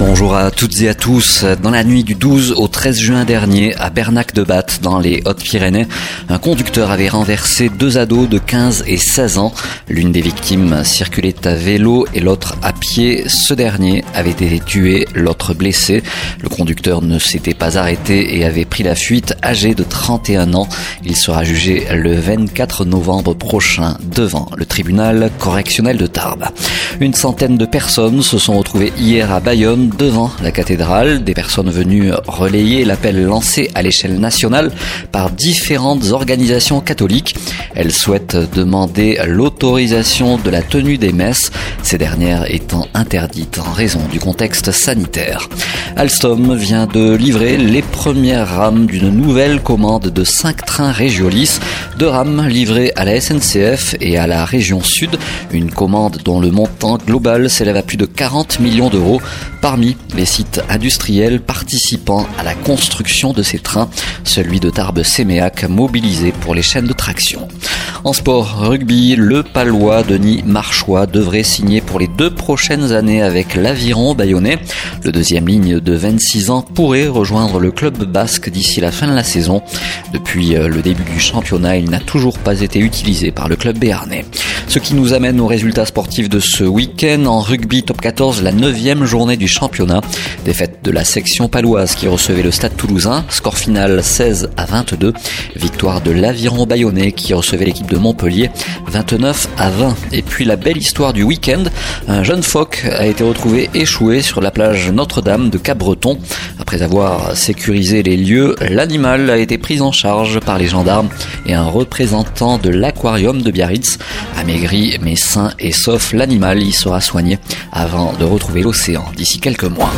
Bonjour à toutes et à tous. Dans la nuit du 12 au 13 juin dernier, à Bernac-de-Batte, dans les Hautes-Pyrénées, un conducteur avait renversé deux ados de 15 et 16 ans. L'une des victimes circulait à vélo et l'autre à pied. Ce dernier avait été tué, l'autre blessé. Le conducteur ne s'était pas arrêté et avait pris la fuite, âgé de 31 ans. Il sera jugé le 24 novembre prochain devant le tribunal correctionnel de Tarbes. Une centaine de personnes se sont retrouvées hier à Bayonne devant la cathédrale, des personnes venues relayer l'appel lancé à l'échelle nationale par différentes organisations catholiques. Elles souhaitent demander l'autorisation de la tenue des messes, ces dernières étant interdites en raison du contexte sanitaire. Alstom vient de livrer les premières rames d'une nouvelle commande de 5 trains Régiolis, deux rames livrées à la SNCF et à la région sud, une commande dont le montant global s'élève à plus de 40 millions d'euros parmi les sites industriels participant à la construction de ces trains, celui de Tarbes-Séméac mobilisé pour les chaînes de traction. En sport rugby, le palois Denis Marchois devrait signer pour les deux prochaines années avec l'Aviron bayonnais. Le deuxième ligne de 26 ans pourrait rejoindre le club basque d'ici la fin de la saison. Depuis euh, le début du championnat, il n'a toujours pas été utilisé par le club béarnais. Ce qui nous amène aux résultats sportifs de ce week-end. En rugby top 14, la neuvième journée du championnat. Défaite de la section paloise qui recevait le stade toulousain. Score final 16 à 22. Victoire de l'Aviron bayonnais qui recevait l'équipe de Montpellier 29 à 20. Et puis la belle histoire du week-end. Un jeune phoque a été retrouvé échoué sur la plage Notre-Dame de Cap-Breton. Après avoir sécurisé les lieux, l'animal a été pris en charge par les gendarmes et un représentant de l'aquarium de Biarritz a maigri mais sain et sauf l'animal y sera soigné avant de retrouver l'océan d'ici quelques mois.